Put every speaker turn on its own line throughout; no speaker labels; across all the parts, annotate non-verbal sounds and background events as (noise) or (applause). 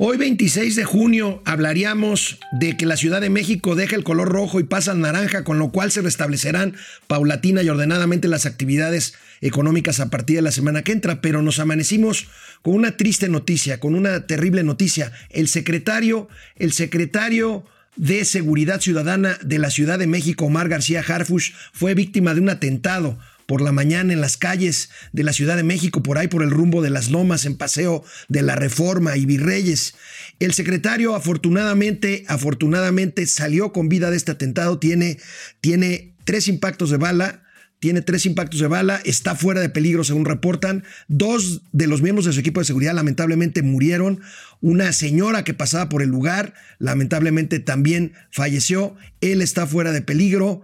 Hoy 26 de junio hablaríamos de que la Ciudad de México deja el color rojo y pasa al naranja, con lo cual se restablecerán paulatina y ordenadamente las actividades económicas a partir de la semana que entra, pero nos amanecimos con una triste noticia, con una terrible noticia. El secretario, el secretario de Seguridad Ciudadana de la Ciudad de México, Omar García Harfush, fue víctima de un atentado por la mañana en las calles de la Ciudad de México, por ahí por el rumbo de las Lomas, en paseo de la Reforma y Virreyes. El secretario afortunadamente, afortunadamente salió con vida de este atentado, tiene, tiene tres impactos de bala, tiene tres impactos de bala, está fuera de peligro según reportan. Dos de los miembros de su equipo de seguridad lamentablemente murieron. Una señora que pasaba por el lugar lamentablemente también falleció. Él está fuera de peligro.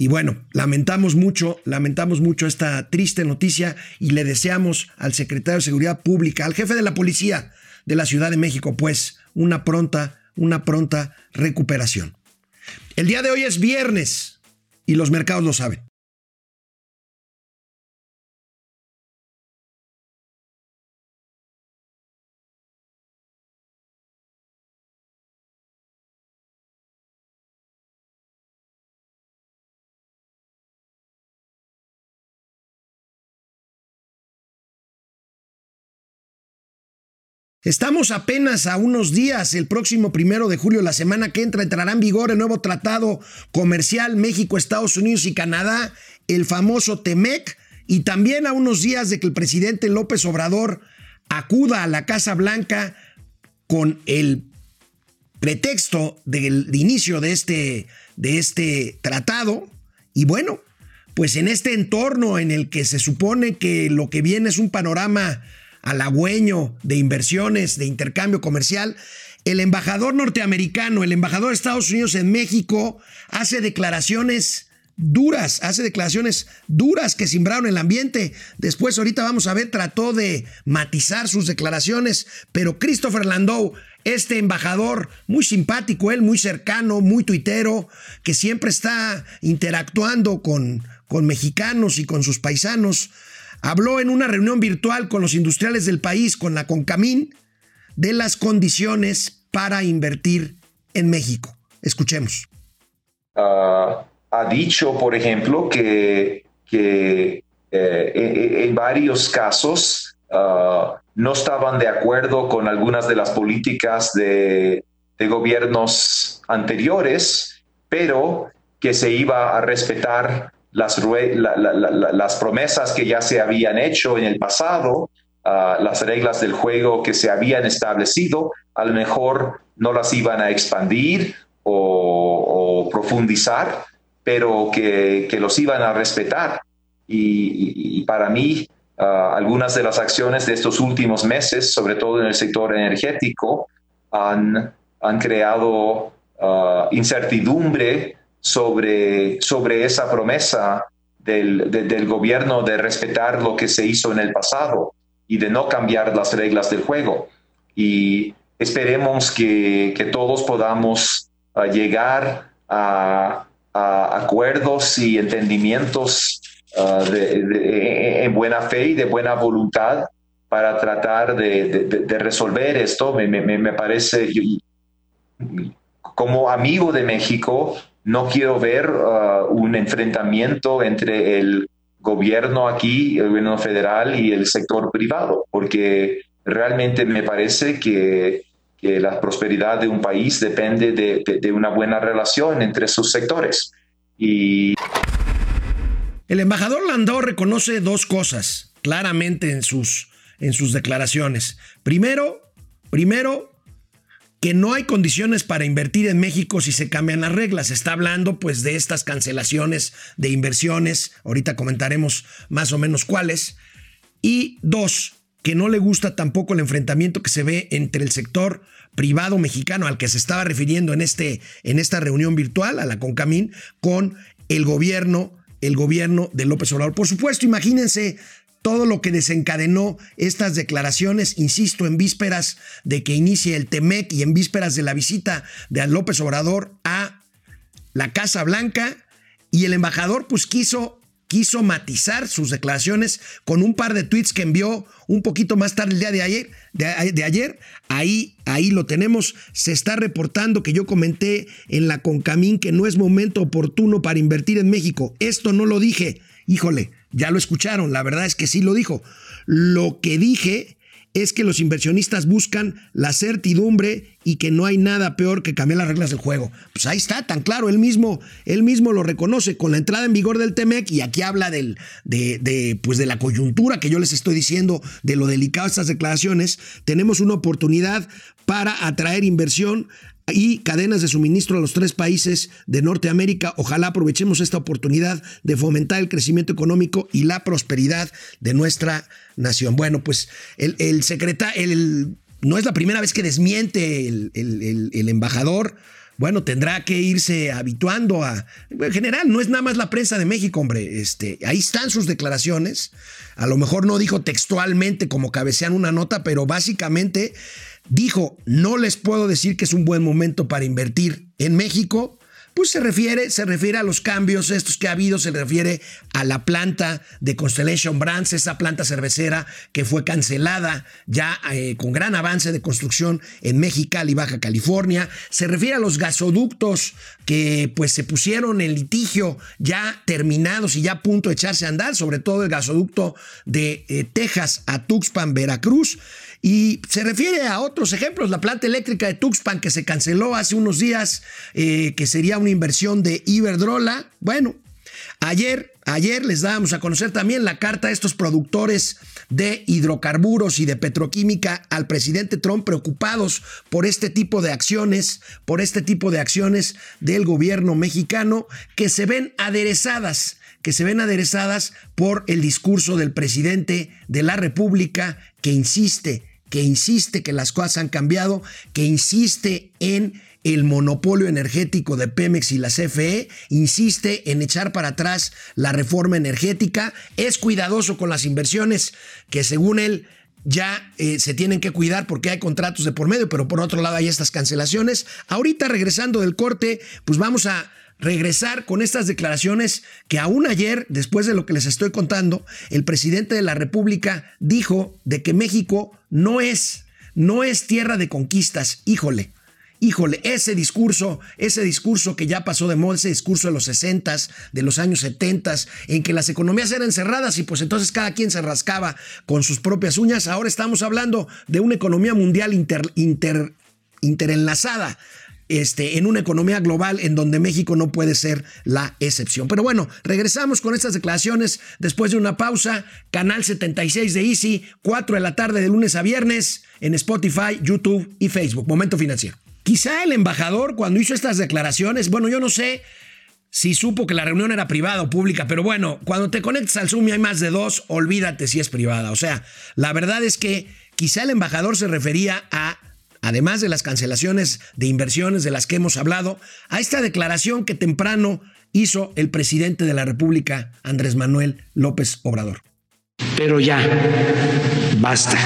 Y bueno, lamentamos mucho, lamentamos mucho esta triste noticia y le deseamos al secretario de Seguridad Pública, al jefe de la policía de la Ciudad de México, pues una pronta, una pronta recuperación. El día de hoy es viernes y los mercados lo saben. Estamos apenas a unos días, el próximo primero de julio, la semana que entra, entrará en vigor el nuevo tratado comercial México, Estados Unidos y Canadá, el famoso TEMEC, y también a unos días de que el presidente López Obrador acuda a la Casa Blanca con el pretexto del inicio de este, de este tratado. Y bueno, pues en este entorno en el que se supone que lo que viene es un panorama halagüeño de inversiones, de intercambio comercial, el embajador norteamericano, el embajador de Estados Unidos en México, hace declaraciones duras, hace declaraciones duras que simbraron el ambiente. Después, ahorita vamos a ver, trató de matizar sus declaraciones, pero Christopher Landau, este embajador muy simpático, él muy cercano, muy tuitero, que siempre está interactuando con, con mexicanos y con sus paisanos, habló en una reunión virtual con los industriales del país, con la Concamín, de las condiciones para invertir en México. Escuchemos.
Ah, ha dicho, por ejemplo, que, eh, en, varios casos ah, no estaban de acuerdo con algunas de las políticas de gobiernos anteriores, pero que se iba a respetar las, promesas que ya se habían hecho en el pasado, ah, las reglas del juego que se habían establecido, a lo mejor no las iban a expandir o, profundizar, pero que, los iban a respetar. Y, para mí, ah, algunas de las acciones de estos últimos meses, sobre todo en el sector energético, han, creado uh, incertidumbre sobre, sobre esa promesa del, del, gobierno de respetar lo que se hizo en el pasado y de no cambiar las reglas del juego. Y esperemos que, que todos podamos ah, llegar a, acuerdos y entendimientos ah, de, en buena fe y de buena voluntad para tratar de, de resolver esto. Me, me, me parece, como amigo de México, no quiero ver uh, un enfrentamiento entre el gobierno aquí, el gobierno federal y el sector privado, porque realmente me parece que, la prosperidad de un país depende de, una buena relación entre sus sectores. Y...
El embajador Landau reconoce dos cosas claramente en sus, en sus declaraciones. Primero, primero, que no hay condiciones para invertir en México si se cambian las reglas. está hablando pues de estas cancelaciones de inversiones, ahorita comentaremos más o menos cuáles. Y dos, que no le gusta tampoco el enfrentamiento que se ve entre el sector privado mexicano al que se estaba refiriendo en, este, en esta reunión virtual, a la CONCAMIN, con el gobierno, el gobierno de López Obrador. Por supuesto, imagínense todo lo que desencadenó estas declaraciones, insisto, en vísperas de que inicie el TEMEC y en vísperas de la visita de López Obrador a la Casa Blanca, y el embajador pues quiso quiso matizar sus declaraciones con un par de tweets que envió un poquito más tarde el día de ayer. De, ayer. Ahí, ahí lo tenemos. Se está reportando que yo comenté en la Concamín que no es momento oportuno para invertir en México. Esto no lo dije. Híjole, ya lo escucharon. La verdad es que sí lo dijo. Lo que dije es que los inversionistas buscan la certidumbre y que no hay nada peor que cambiar las reglas del juego. Pues ahí está, tan claro, él mismo, él mismo lo reconoce con la entrada en vigor del TEMEC y aquí habla del, de, de, pues de la coyuntura que yo les estoy diciendo, de lo delicado de estas declaraciones, tenemos una oportunidad para atraer inversión y cadenas de suministro a los tres países de Norteamérica. Ojalá aprovechemos esta oportunidad de fomentar el crecimiento económico y la prosperidad de nuestra nación. Bueno, pues el, el secretario, el, no es la primera vez que desmiente el, el embajador bueno, tendrá que irse habituando a. En general, no es nada más la prensa de México, hombre. Este, ahí están sus declaraciones. A lo mejor no dijo textualmente como cabecean una nota, pero básicamente dijo: No les puedo decir que es un buen momento para invertir en México pues se refiere, se refiere a los cambios estos que ha habido, se refiere a la planta de Constellation Brands, esa planta cervecera que fue cancelada ya eh, con gran avance de construcción en Mexicali, Baja California, se refiere a los gasoductos que pues se pusieron en litigio ya terminados y ya a punto de echarse a andar, sobre todo el gasoducto de eh, Texas a Tuxpan, Veracruz. Y se refiere a otros ejemplos, la planta eléctrica de Tuxpan que se canceló hace unos días, eh, que sería una inversión de Iberdrola. Bueno, ayer, ayer les dábamos a conocer también la carta de estos productores de hidrocarburos y de petroquímica al presidente Trump preocupados por este tipo de acciones, por este tipo de acciones del gobierno mexicano que se ven aderezadas que se ven aderezadas por el discurso del presidente de la República que insiste que insiste que las cosas han cambiado, que insiste en el monopolio energético de Pemex y la CFE, insiste en echar para atrás la reforma energética, es cuidadoso con las inversiones que según él ya eh, se tienen que cuidar porque hay contratos de por medio, pero por otro lado hay estas cancelaciones. Ahorita regresando del corte, pues vamos a regresar con estas declaraciones que aún ayer, después de lo que les estoy contando, el presidente de la República dijo de que México no es, no es tierra de conquistas. Híjole, híjole, ese discurso, ese discurso que ya pasó de moda, ese discurso de los 60, de los años 70, en que las economías eran cerradas y pues entonces cada quien se rascaba con sus propias uñas, ahora estamos hablando de una economía mundial inter, inter, interenlazada este, en una economía global en donde México no puede ser la excepción. Pero bueno, regresamos con estas declaraciones después de una pausa. Canal 76 de Easy, 4 de la tarde de lunes a viernes en Spotify, YouTube y Facebook. Momento financiero. Quizá el embajador cuando hizo estas declaraciones, bueno, yo no sé si supo que la reunión era privada o pública, pero bueno, cuando te conectas al Zoom y hay más de dos, olvídate si es privada. O sea, la verdad es que quizá el embajador se refería a además de las cancelaciones de inversiones de las que hemos hablado, a esta declaración que temprano hizo el presidente de la República, Andrés Manuel López Obrador.
Pero ya, basta.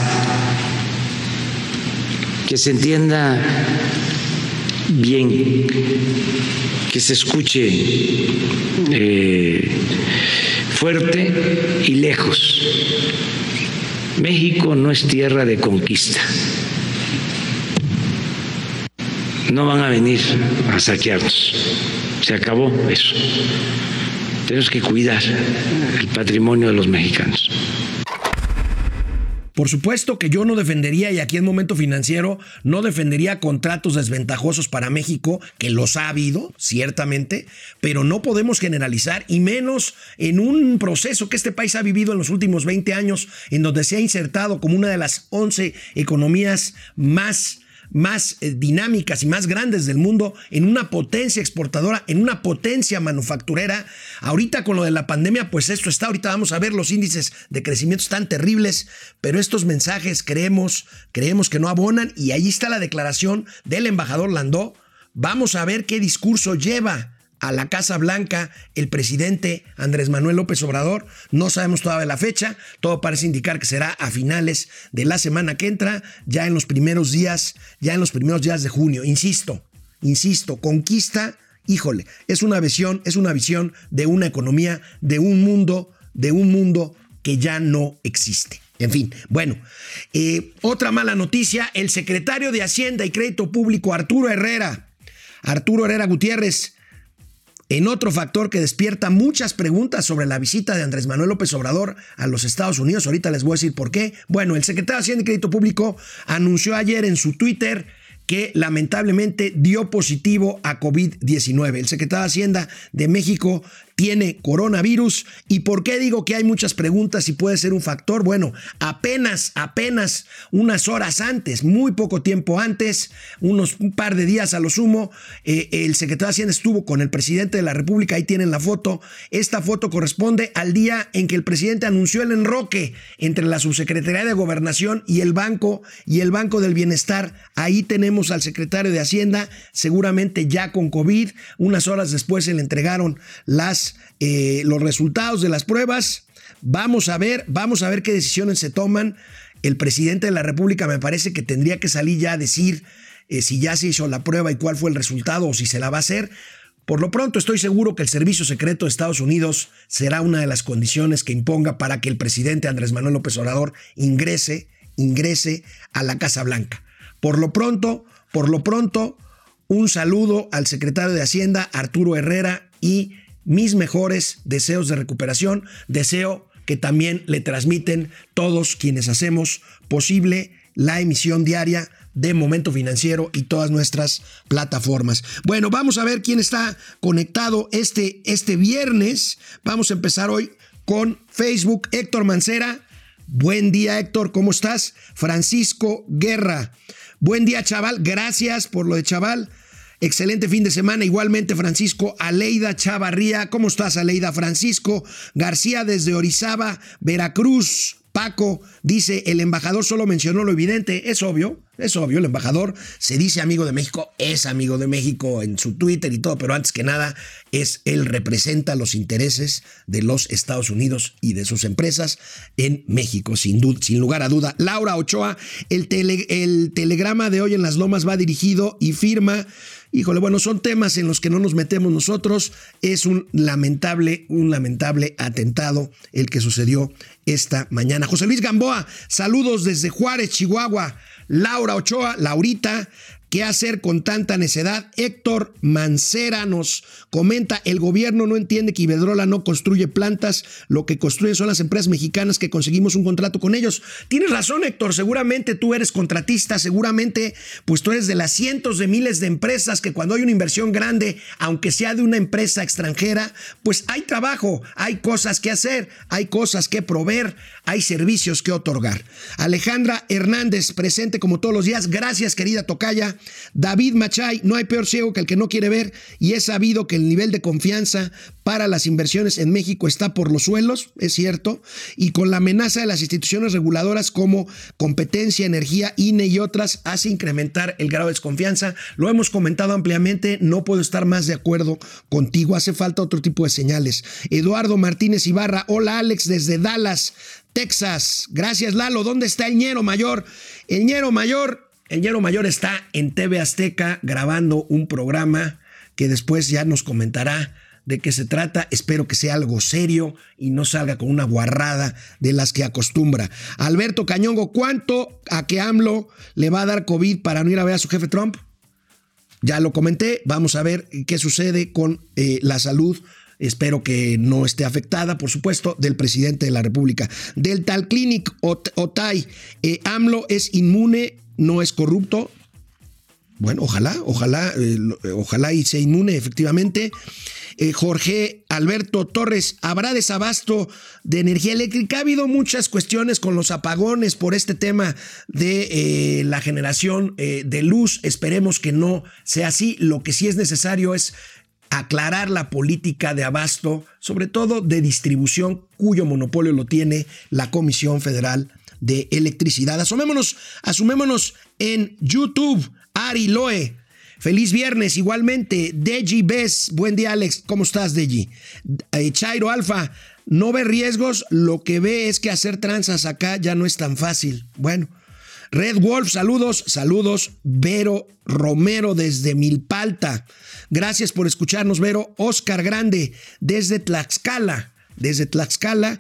Que se entienda bien, que se escuche eh, fuerte y lejos. México no es tierra de conquista no van a venir a saquearnos. Se acabó eso. Tenemos que cuidar el patrimonio de los mexicanos.
Por supuesto que yo no defendería, y aquí en momento financiero, no defendería contratos desventajosos para México, que los ha habido, ciertamente, pero no podemos generalizar, y menos en un proceso que este país ha vivido en los últimos 20 años, en donde se ha insertado como una de las 11 economías más más eh, dinámicas y más grandes del mundo, en una potencia exportadora, en una potencia manufacturera. Ahorita con lo de la pandemia, pues esto está, ahorita vamos a ver los índices de crecimiento están terribles, pero estos mensajes creemos, creemos que no abonan y ahí está la declaración del embajador Landó. Vamos a ver qué discurso lleva a la Casa Blanca el presidente Andrés Manuel López Obrador. No sabemos todavía la fecha, todo parece indicar que será a finales de la semana que entra, ya en los primeros días, ya en los primeros días de junio. Insisto, insisto, conquista híjole, es una visión, es una visión de una economía, de un mundo, de un mundo que ya no existe. En fin, bueno, eh, otra mala noticia, el secretario de Hacienda y Crédito Público, Arturo Herrera, Arturo Herrera Gutiérrez, en otro factor que despierta muchas preguntas sobre la visita de Andrés Manuel López Obrador a los Estados Unidos, ahorita les voy a decir por qué. Bueno, el secretario de Hacienda y Crédito Público anunció ayer en su Twitter que lamentablemente dio positivo a COVID-19. El secretario de Hacienda de México tiene coronavirus. ¿Y por qué digo que hay muchas preguntas y puede ser un factor? Bueno, apenas, apenas unas horas antes, muy poco tiempo antes, unos un par de días a lo sumo, eh, el secretario de Hacienda estuvo con el presidente de la República, ahí tienen la foto. Esta foto corresponde al día en que el presidente anunció el enroque entre la subsecretaría de Gobernación y el Banco y el Banco del Bienestar. Ahí tenemos al secretario de Hacienda, seguramente ya con COVID. Unas horas después se le entregaron las eh, los resultados de las pruebas. Vamos a ver, vamos a ver qué decisiones se toman. El presidente de la República me parece que tendría que salir ya a decir eh, si ya se hizo la prueba y cuál fue el resultado o si se la va a hacer. Por lo pronto estoy seguro que el Servicio Secreto de Estados Unidos será una de las condiciones que imponga para que el presidente Andrés Manuel López Obrador ingrese, ingrese a la Casa Blanca. Por lo pronto, por lo pronto, un saludo al secretario de Hacienda, Arturo Herrera, y mis mejores deseos de recuperación. Deseo que también le transmiten todos quienes hacemos posible la emisión diaria de Momento Financiero y todas nuestras plataformas. Bueno, vamos a ver quién está conectado este, este viernes. Vamos a empezar hoy con Facebook. Héctor Mancera. Buen día, Héctor, ¿cómo estás? Francisco Guerra. Buen día, chaval. Gracias por lo de chaval. Excelente fin de semana. Igualmente, Francisco Aleida Chavarría. ¿Cómo estás, Aleida? Francisco García desde Orizaba, Veracruz. Paco dice, el embajador solo mencionó lo evidente. Es obvio, es obvio, el embajador se dice amigo de México, es amigo de México en su Twitter y todo, pero antes que nada, es él representa los intereses de los Estados Unidos y de sus empresas en México, sin, sin lugar a duda. Laura Ochoa, el, el telegrama de hoy en las lomas va dirigido y firma Híjole, bueno, son temas en los que no nos metemos nosotros. Es un lamentable, un lamentable atentado el que sucedió esta mañana. José Luis Gamboa, saludos desde Juárez, Chihuahua. Laura Ochoa, Laurita, ¿Qué hacer con tanta necedad? Héctor Mancera nos comenta, el gobierno no entiende que Iberdrola no construye plantas, lo que construyen son las empresas mexicanas que conseguimos un contrato con ellos. Tienes razón, Héctor, seguramente tú eres contratista, seguramente pues tú eres de las cientos de miles de empresas que cuando hay una inversión grande, aunque sea de una empresa extranjera, pues hay trabajo, hay cosas que hacer, hay cosas que proveer, hay servicios que otorgar. Alejandra Hernández, presente como todos los días, gracias querida Tocaya. David Machay, no hay peor ciego que el que no quiere ver y es sabido que el nivel de confianza para las inversiones en México está por los suelos, es cierto, y con la amenaza de las instituciones reguladoras como competencia, energía, INE y otras, hace incrementar el grado de desconfianza. Lo hemos comentado ampliamente, no puedo estar más de acuerdo contigo, hace falta otro tipo de señales. Eduardo Martínez Ibarra, hola Alex desde Dallas, Texas. Gracias Lalo, ¿dónde está el ñero mayor? El ñero mayor el Ñero Mayor está en TV Azteca grabando un programa que después ya nos comentará de qué se trata. Espero que sea algo serio y no salga con una guarrada de las que acostumbra. Alberto Cañongo, ¿cuánto a que AMLO le va a dar COVID para no ir a ver a su jefe Trump? Ya lo comenté, vamos a ver qué sucede con eh, la salud. Espero que no esté afectada, por supuesto, del presidente de la República. Del Tal Clinic Otay, eh, AMLO es inmune no es corrupto. Bueno, ojalá, ojalá, eh, ojalá y sea inmune, efectivamente. Eh, Jorge Alberto Torres, ¿habrá desabasto de energía eléctrica? Ha habido muchas cuestiones con los apagones por este tema de eh, la generación de luz. Esperemos que no sea así. Lo que sí es necesario es aclarar la política de abasto, sobre todo de distribución, cuyo monopolio lo tiene la Comisión Federal de electricidad. Asumémonos, asumémonos en YouTube. Ari Loe. Feliz viernes, igualmente. Deji Bes, buen día, Alex. ¿Cómo estás, Deji? Eh, Chairo Alfa, no ve riesgos. Lo que ve es que hacer tranzas acá ya no es tan fácil. Bueno, Red Wolf, saludos, saludos. Vero Romero desde Milpalta. Gracias por escucharnos, Vero. Oscar Grande desde Tlaxcala, desde Tlaxcala.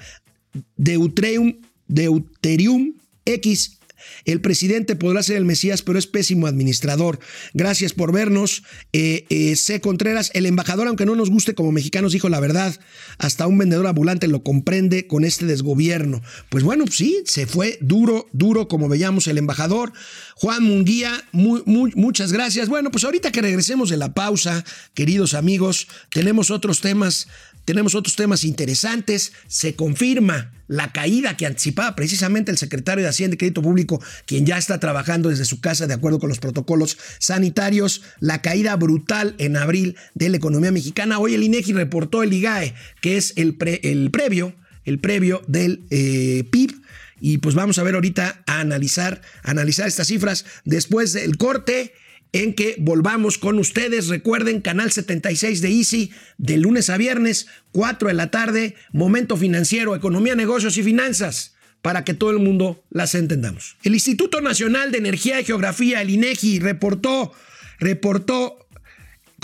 Deutreum, Deuterium X el presidente podrá ser el Mesías, pero es pésimo administrador. Gracias por vernos. Eh, eh, C. Contreras, el embajador, aunque no nos guste como mexicanos, dijo la verdad. Hasta un vendedor ambulante lo comprende con este desgobierno. Pues bueno, sí, se fue duro, duro, como veíamos el embajador. Juan Munguía, muchas gracias. Bueno, pues ahorita que regresemos de la pausa, queridos amigos, tenemos otros temas tenemos otros temas interesantes. Se confirma la caída que anticipaba precisamente el secretario de Hacienda y Crédito Público, quien ya está trabajando desde su casa de acuerdo con los protocolos sanitarios, la caída brutal en abril de la economía mexicana. Hoy el INEGI reportó el IGAE, que es el, el previo, el previo del eh, PIB. Y pues vamos a ver ahorita a analizar, a analizar estas cifras después del corte en que volvamos con ustedes. Recuerden, canal 76 de Easy, de lunes a viernes, 4 de la tarde, momento financiero, economía, negocios y finanzas, para que todo el mundo las entendamos. El Instituto Nacional de Energía y Geografía, el INEGI, reportó, reportó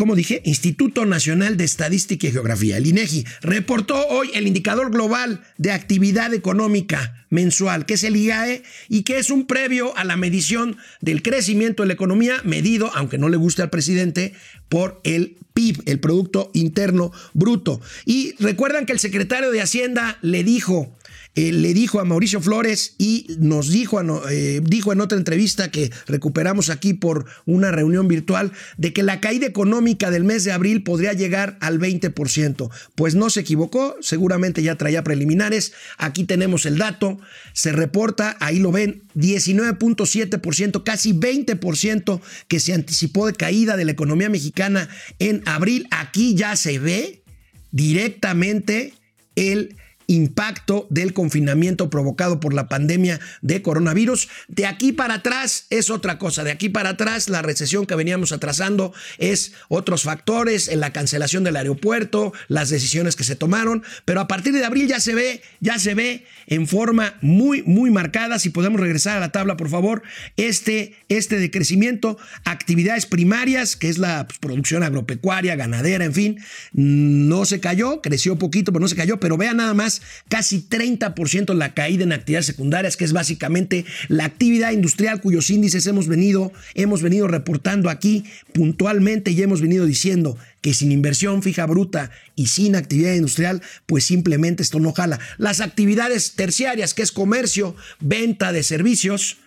como dije, Instituto Nacional de Estadística y Geografía, el INEGI, reportó hoy el indicador global de actividad económica mensual, que es el IGAE, y que es un previo a la medición del crecimiento de la economía, medido, aunque no le guste al presidente, por el PIB, el Producto Interno Bruto. Y recuerdan que el secretario de Hacienda le dijo eh, le dijo a Mauricio Flores y nos dijo, eh, dijo en otra entrevista que recuperamos aquí por una reunión virtual de que la caída económica del mes de abril podría llegar al 20%. Pues no se equivocó, seguramente ya traía preliminares. Aquí tenemos el dato, se reporta, ahí lo ven, 19.7%, casi 20% que se anticipó de caída de la economía mexicana en abril. Aquí ya se ve directamente el impacto del confinamiento provocado por la pandemia de coronavirus. De aquí para atrás es otra cosa. De aquí para atrás la recesión que veníamos atrasando es otros factores, en la cancelación del aeropuerto, las decisiones que se tomaron, pero a partir de abril ya se ve, ya se ve en forma muy, muy marcada. Si podemos regresar a la tabla, por favor, este, este decrecimiento, actividades primarias, que es la pues, producción agropecuaria, ganadera, en fin, no se cayó, creció poquito, pero no se cayó, pero vean nada más casi 30% la caída en actividades secundarias, que es básicamente la actividad industrial cuyos índices hemos venido, hemos venido reportando aquí puntualmente y hemos venido diciendo que sin inversión fija bruta y sin actividad industrial, pues simplemente esto no jala. Las actividades terciarias, que es comercio, venta de servicios,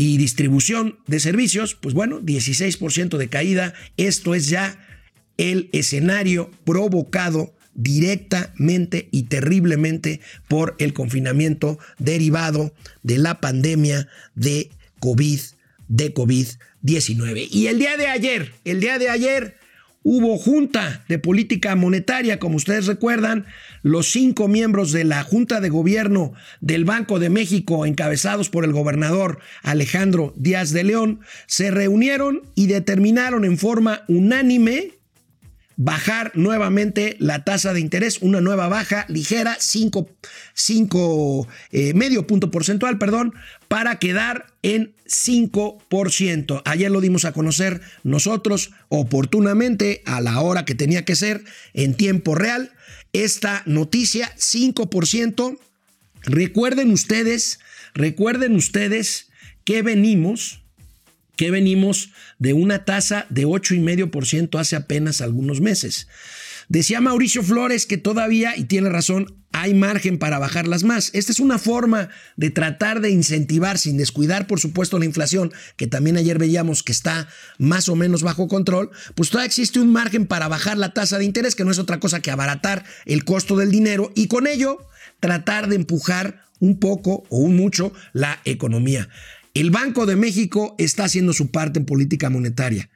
y distribución de servicios, pues bueno, 16% de caída. Esto es ya el escenario provocado directamente y terriblemente por el confinamiento derivado de la pandemia de COVID, de COVID-19. Y el día de ayer, el día de ayer hubo junta de política monetaria, como ustedes recuerdan, los cinco miembros de la Junta de Gobierno del Banco de México, encabezados por el gobernador Alejandro Díaz de León, se reunieron y determinaron en forma unánime bajar nuevamente la tasa de interés, una nueva baja ligera, 5, eh, medio punto porcentual, perdón, para quedar en 5%. Ayer lo dimos a conocer nosotros oportunamente a la hora que tenía que ser, en tiempo real. Esta noticia, 5%. Recuerden ustedes, recuerden ustedes que venimos que venimos de una tasa de 8,5% hace apenas algunos meses. Decía Mauricio Flores que todavía, y tiene razón, hay margen para bajarlas más. Esta es una forma de tratar de incentivar, sin descuidar, por supuesto, la inflación, que también ayer veíamos que está más o menos bajo control, pues todavía existe un margen para bajar la tasa de interés, que no es otra cosa que abaratar el costo del dinero y con ello tratar de empujar un poco o un mucho la economía. El Banco de México está haciendo su parte en política monetaria.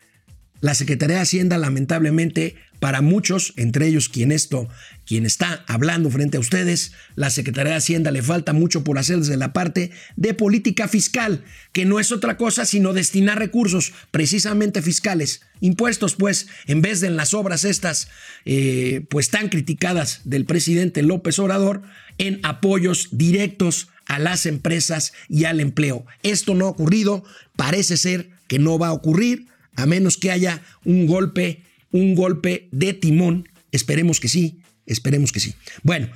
La Secretaría de Hacienda, lamentablemente, para muchos, entre ellos quien esto, quien está hablando frente a ustedes, la Secretaría de Hacienda le falta mucho por hacer desde la parte de política fiscal, que no es otra cosa sino destinar recursos precisamente fiscales, impuestos, pues, en vez de en las obras estas, eh, pues tan criticadas del presidente López Obrador, en apoyos directos a las empresas y al empleo. Esto no ha ocurrido, parece ser que no va a ocurrir a menos que haya un golpe, un golpe de timón. Esperemos que sí, esperemos que sí. Bueno,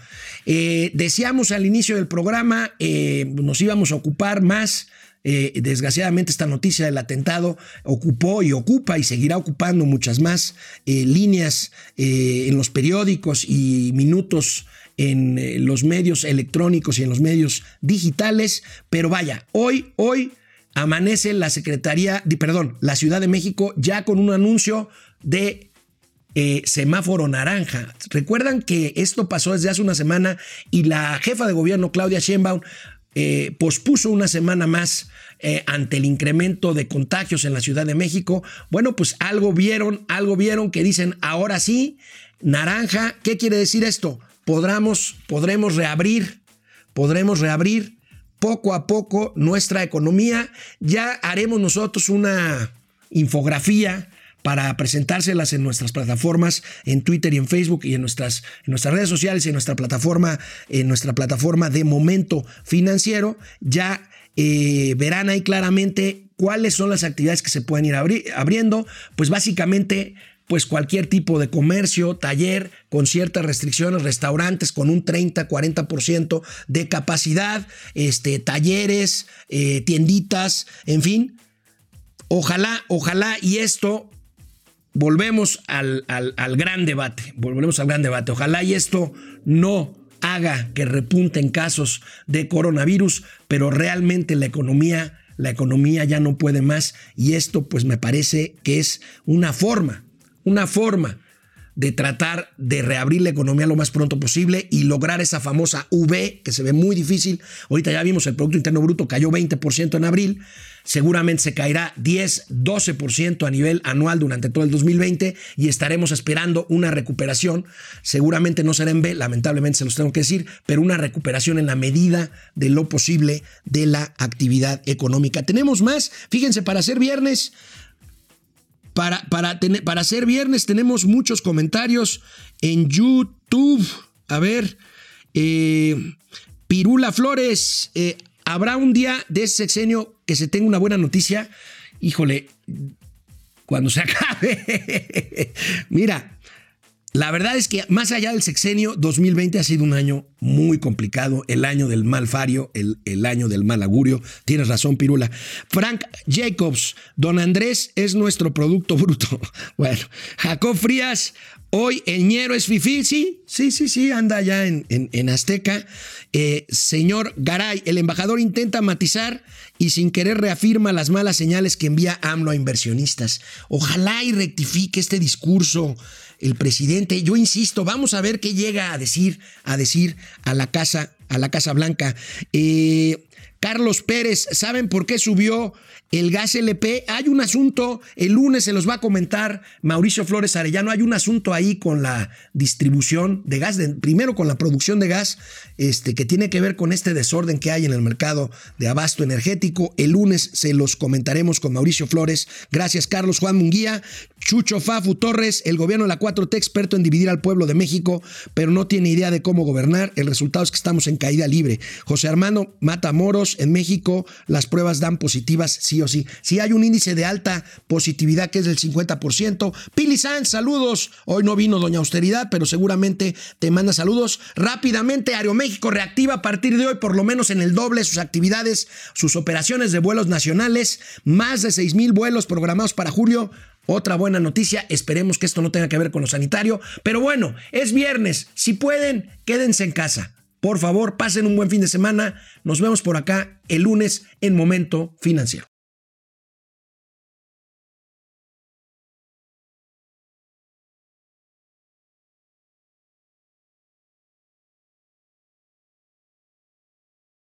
eh, decíamos al inicio del programa, eh, nos íbamos a ocupar más. Eh, desgraciadamente esta noticia del atentado ocupó y ocupa y seguirá ocupando muchas más líneas en los periódicos y minutos en los medios electrónicos y en los medios digitales. Pero vaya, hoy, hoy amanece la Secretaría, perdón, la Ciudad de México ya con un anuncio de eh, semáforo naranja. Recuerdan que esto pasó desde hace una semana y la jefa de gobierno, Claudia Sheinbaum, eh, pospuso una semana más eh, ante el incremento de contagios en la Ciudad de México. Bueno, pues algo vieron, algo vieron que dicen, ahora sí, naranja, ¿qué quiere decir esto? Podremos, podremos reabrir, podremos reabrir poco a poco nuestra economía. Ya haremos nosotros una infografía para presentárselas en nuestras plataformas, en Twitter y en Facebook y en nuestras, en nuestras redes sociales y en nuestra plataforma, en nuestra plataforma de momento financiero. Ya eh, verán ahí claramente cuáles son las actividades que se pueden ir abriendo. Pues básicamente pues cualquier tipo de comercio, taller con ciertas restricciones, restaurantes con un 30, 40% de capacidad, este, talleres, eh, tienditas, en fin. Ojalá, ojalá y esto, volvemos al, al, al gran debate, volvemos al gran debate, ojalá y esto no haga que repunten casos de coronavirus, pero realmente la economía, la economía ya no puede más y esto pues me parece que es una forma una forma de tratar de reabrir la economía lo más pronto posible y lograr esa famosa V que se ve muy difícil. Ahorita ya vimos el Producto Interno Bruto cayó 20% en abril, seguramente se caerá 10, 12% a nivel anual durante todo el 2020 y estaremos esperando una recuperación. Seguramente no será en B, lamentablemente se los tengo que decir, pero una recuperación en la medida de lo posible de la actividad económica. Tenemos más, fíjense, para ser viernes para, para, para ser viernes tenemos muchos comentarios en YouTube. A ver, eh, Pirula Flores, eh, ¿habrá un día de ese sexenio que se tenga una buena noticia? Híjole, cuando se (laughs) acabe. Mira, la verdad es que más allá del sexenio, 2020 ha sido un año muy complicado, el año del mal fario, el, el, año del mal augurio. Tienes razón, Pirula. Frank Jacobs, don Andrés es nuestro producto (laughs) bruto. Bueno, Jacob Frías, hoy el ñero es fifi, sí, sí, sí, sí, anda ya en, en, Azteca. Eh, señor Garay, el embajador intenta matizar y sin querer reafirma las malas señales que envía AMLO a inversionistas. Ojalá y rectifique este discurso el presidente. Yo insisto, vamos a ver qué llega a decir, a decir a la Casa, a la Casa Blanca. Eh, Carlos Pérez, ¿saben por qué subió el gas LP? Hay un asunto, el lunes se los va a comentar Mauricio Flores Arellano, hay un asunto ahí con la distribución de gas, primero con la producción de gas, este, que tiene que ver con este desorden que hay en el mercado de abasto energético. El lunes se los comentaremos con Mauricio Flores. Gracias, Carlos Juan Munguía. Chucho Fafu Torres, el gobierno de la 4T experto en dividir al pueblo de México, pero no tiene idea de cómo gobernar. El resultado es que estamos en caída libre. José Armando Matamoros, en México las pruebas dan positivas sí o sí. Si hay un índice de alta positividad que es del 50%. Pili Sanz, saludos. Hoy no vino Doña Austeridad, pero seguramente te manda saludos. Rápidamente, Aeroméxico reactiva a partir de hoy por lo menos en el doble sus actividades, sus operaciones de vuelos nacionales. Más de 6 mil vuelos programados para julio. Otra buena noticia, esperemos que esto no tenga que ver con lo sanitario, pero bueno, es viernes, si pueden, quédense en casa. Por favor, pasen un buen fin de semana, nos vemos por acá el lunes en Momento Financiero.